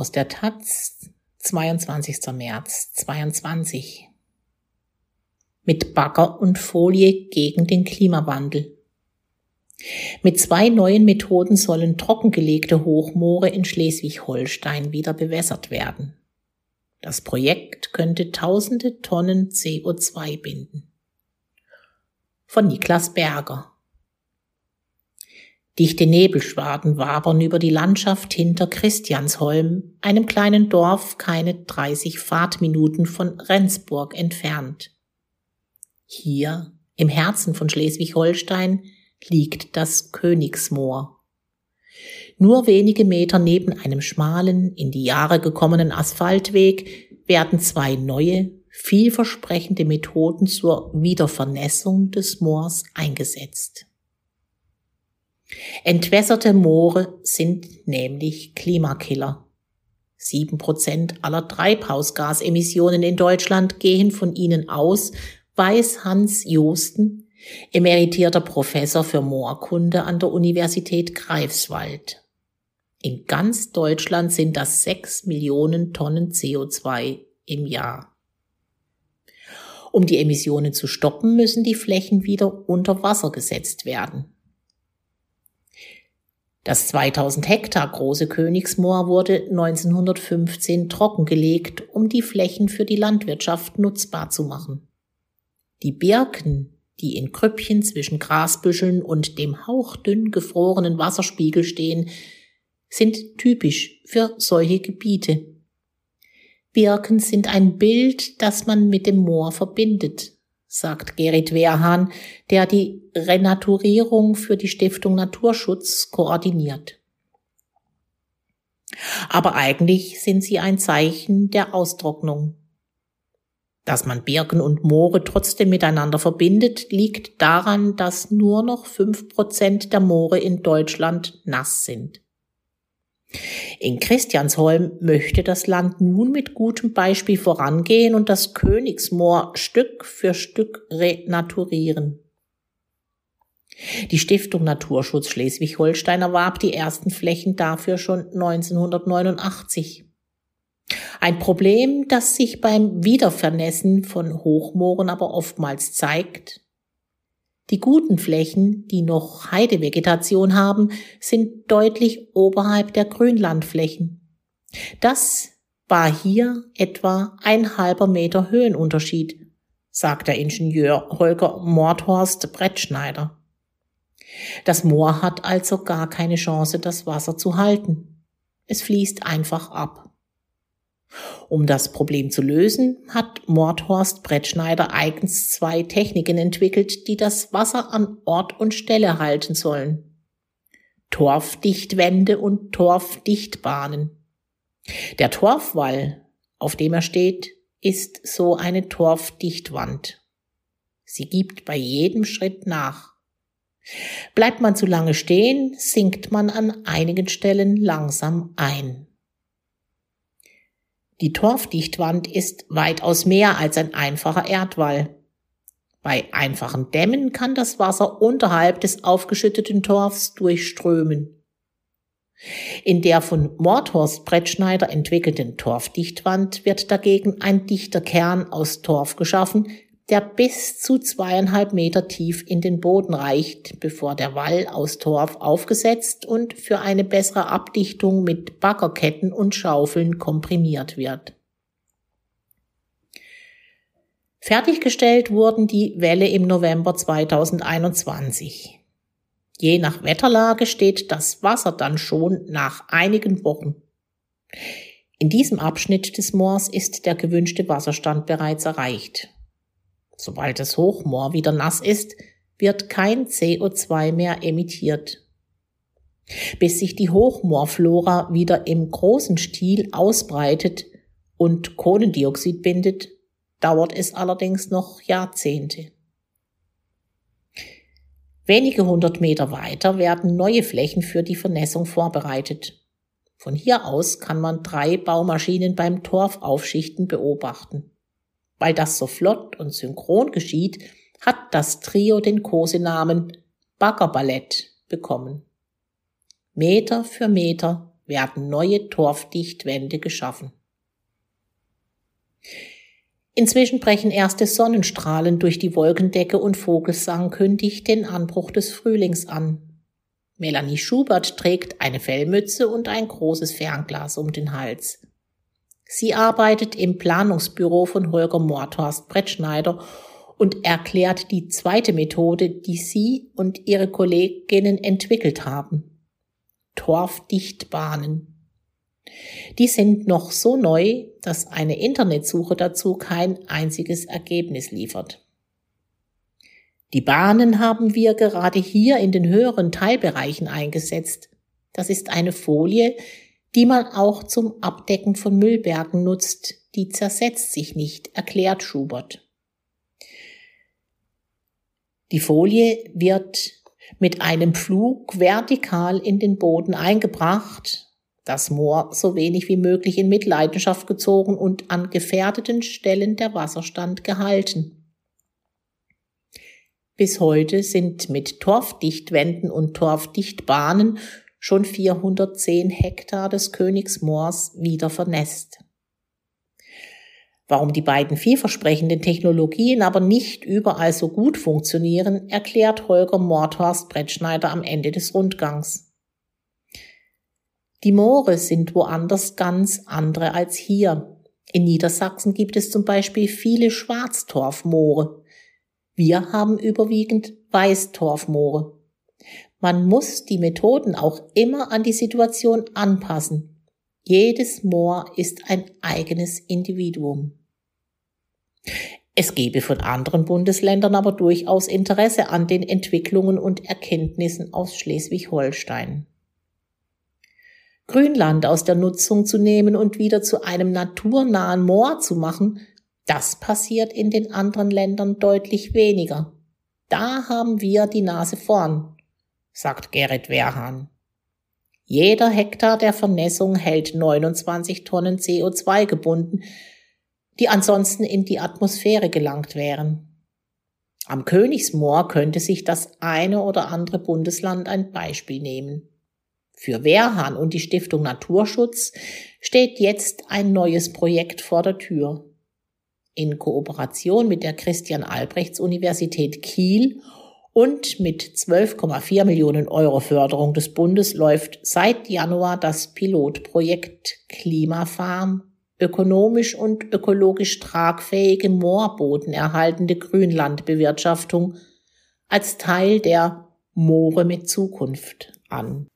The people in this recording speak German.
Aus der Taz, 22. März 22. Mit Bagger und Folie gegen den Klimawandel. Mit zwei neuen Methoden sollen trockengelegte Hochmoore in Schleswig-Holstein wieder bewässert werden. Das Projekt könnte tausende Tonnen CO2 binden. Von Niklas Berger. Dichte Nebelschwaden wabern über die Landschaft hinter Christiansholm, einem kleinen Dorf keine 30 Fahrtminuten von Rendsburg entfernt. Hier, im Herzen von Schleswig-Holstein, liegt das Königsmoor. Nur wenige Meter neben einem schmalen, in die Jahre gekommenen Asphaltweg werden zwei neue, vielversprechende Methoden zur Wiedervernässung des Moors eingesetzt. Entwässerte Moore sind nämlich Klimakiller. Sieben Prozent aller Treibhausgasemissionen in Deutschland gehen von ihnen aus, weiß Hans Josten, emeritierter Professor für Moorkunde an der Universität Greifswald. In ganz Deutschland sind das sechs Millionen Tonnen CO2 im Jahr. Um die Emissionen zu stoppen, müssen die Flächen wieder unter Wasser gesetzt werden. Das 2000 Hektar große Königsmoor wurde 1915 trockengelegt, um die Flächen für die Landwirtschaft nutzbar zu machen. Die Birken, die in Krüppchen zwischen Grasbüscheln und dem hauchdünn gefrorenen Wasserspiegel stehen, sind typisch für solche Gebiete. Birken sind ein Bild, das man mit dem Moor verbindet, sagt Gerrit Wehrhahn, der die Renaturierung für die Stiftung Naturschutz koordiniert. Aber eigentlich sind sie ein Zeichen der Austrocknung. Dass man Birken und Moore trotzdem miteinander verbindet, liegt daran, dass nur noch fünf Prozent der Moore in Deutschland nass sind. In Christiansholm möchte das Land nun mit gutem Beispiel vorangehen und das Königsmoor Stück für Stück renaturieren. Die Stiftung Naturschutz Schleswig-Holstein erwarb die ersten Flächen dafür schon 1989. Ein Problem, das sich beim Wiedervernässen von Hochmooren aber oftmals zeigt, die guten Flächen, die noch Heidevegetation haben, sind deutlich oberhalb der Grünlandflächen. Das war hier etwa ein halber Meter Höhenunterschied, sagt der Ingenieur Holger Mordhorst Brettschneider. Das Moor hat also gar keine Chance, das Wasser zu halten. Es fließt einfach ab. Um das Problem zu lösen, hat Mordhorst Brettschneider eigens zwei Techniken entwickelt, die das Wasser an Ort und Stelle halten sollen. Torfdichtwände und Torfdichtbahnen. Der Torfwall, auf dem er steht, ist so eine Torfdichtwand. Sie gibt bei jedem Schritt nach. Bleibt man zu lange stehen, sinkt man an einigen Stellen langsam ein. Die Torfdichtwand ist weitaus mehr als ein einfacher Erdwall. Bei einfachen Dämmen kann das Wasser unterhalb des aufgeschütteten Torfs durchströmen. In der von Mordhorst Brettschneider entwickelten Torfdichtwand wird dagegen ein dichter Kern aus Torf geschaffen, der bis zu zweieinhalb Meter tief in den Boden reicht, bevor der Wall aus Torf aufgesetzt und für eine bessere Abdichtung mit Baggerketten und Schaufeln komprimiert wird. Fertiggestellt wurden die Wälle im November 2021. Je nach Wetterlage steht das Wasser dann schon nach einigen Wochen. In diesem Abschnitt des Moors ist der gewünschte Wasserstand bereits erreicht. Sobald das Hochmoor wieder nass ist, wird kein CO2 mehr emittiert. Bis sich die Hochmoorflora wieder im großen Stil ausbreitet und Kohlendioxid bindet, dauert es allerdings noch Jahrzehnte. Wenige hundert Meter weiter werden neue Flächen für die Vernässung vorbereitet. Von hier aus kann man drei Baumaschinen beim Torfaufschichten beobachten. Weil das so flott und synchron geschieht, hat das Trio den Kosenamen Baggerballett bekommen. Meter für Meter werden neue Torfdichtwände geschaffen. Inzwischen brechen erste Sonnenstrahlen durch die Wolkendecke und Vogelsang kündigt den Anbruch des Frühlings an. Melanie Schubert trägt eine Fellmütze und ein großes Fernglas um den Hals. Sie arbeitet im Planungsbüro von Holger Morthorst Brettschneider und erklärt die zweite Methode, die sie und ihre Kolleginnen entwickelt haben. Torfdichtbahnen. Die sind noch so neu, dass eine Internetsuche dazu kein einziges Ergebnis liefert. Die Bahnen haben wir gerade hier in den höheren Teilbereichen eingesetzt. Das ist eine Folie, die man auch zum Abdecken von Müllbergen nutzt. Die zersetzt sich nicht, erklärt Schubert. Die Folie wird mit einem Flug vertikal in den Boden eingebracht das Moor so wenig wie möglich in Mitleidenschaft gezogen und an gefährdeten Stellen der Wasserstand gehalten. Bis heute sind mit Torfdichtwänden und Torfdichtbahnen schon 410 Hektar des Königsmoors wieder vernässt. Warum die beiden vielversprechenden Technologien aber nicht überall so gut funktionieren, erklärt Holger Mordhorst Brettschneider am Ende des Rundgangs. Die Moore sind woanders ganz andere als hier. In Niedersachsen gibt es zum Beispiel viele Schwarztorfmoore. Wir haben überwiegend Weißtorfmoore. Man muss die Methoden auch immer an die Situation anpassen. Jedes Moor ist ein eigenes Individuum. Es gebe von anderen Bundesländern aber durchaus Interesse an den Entwicklungen und Erkenntnissen aus Schleswig-Holstein. Grünland aus der Nutzung zu nehmen und wieder zu einem naturnahen Moor zu machen, das passiert in den anderen Ländern deutlich weniger. Da haben wir die Nase vorn, sagt Gerrit Wehrhahn. Jeder Hektar der Vernässung hält 29 Tonnen CO2 gebunden, die ansonsten in die Atmosphäre gelangt wären. Am Königsmoor könnte sich das eine oder andere Bundesland ein Beispiel nehmen. Für Wehrhahn und die Stiftung Naturschutz steht jetzt ein neues Projekt vor der Tür. In Kooperation mit der Christian Albrechts Universität Kiel und mit 12,4 Millionen Euro Förderung des Bundes läuft seit Januar das Pilotprojekt Klimafarm, ökonomisch und ökologisch tragfähige Moorboden erhaltende Grünlandbewirtschaftung als Teil der Moore mit Zukunft an.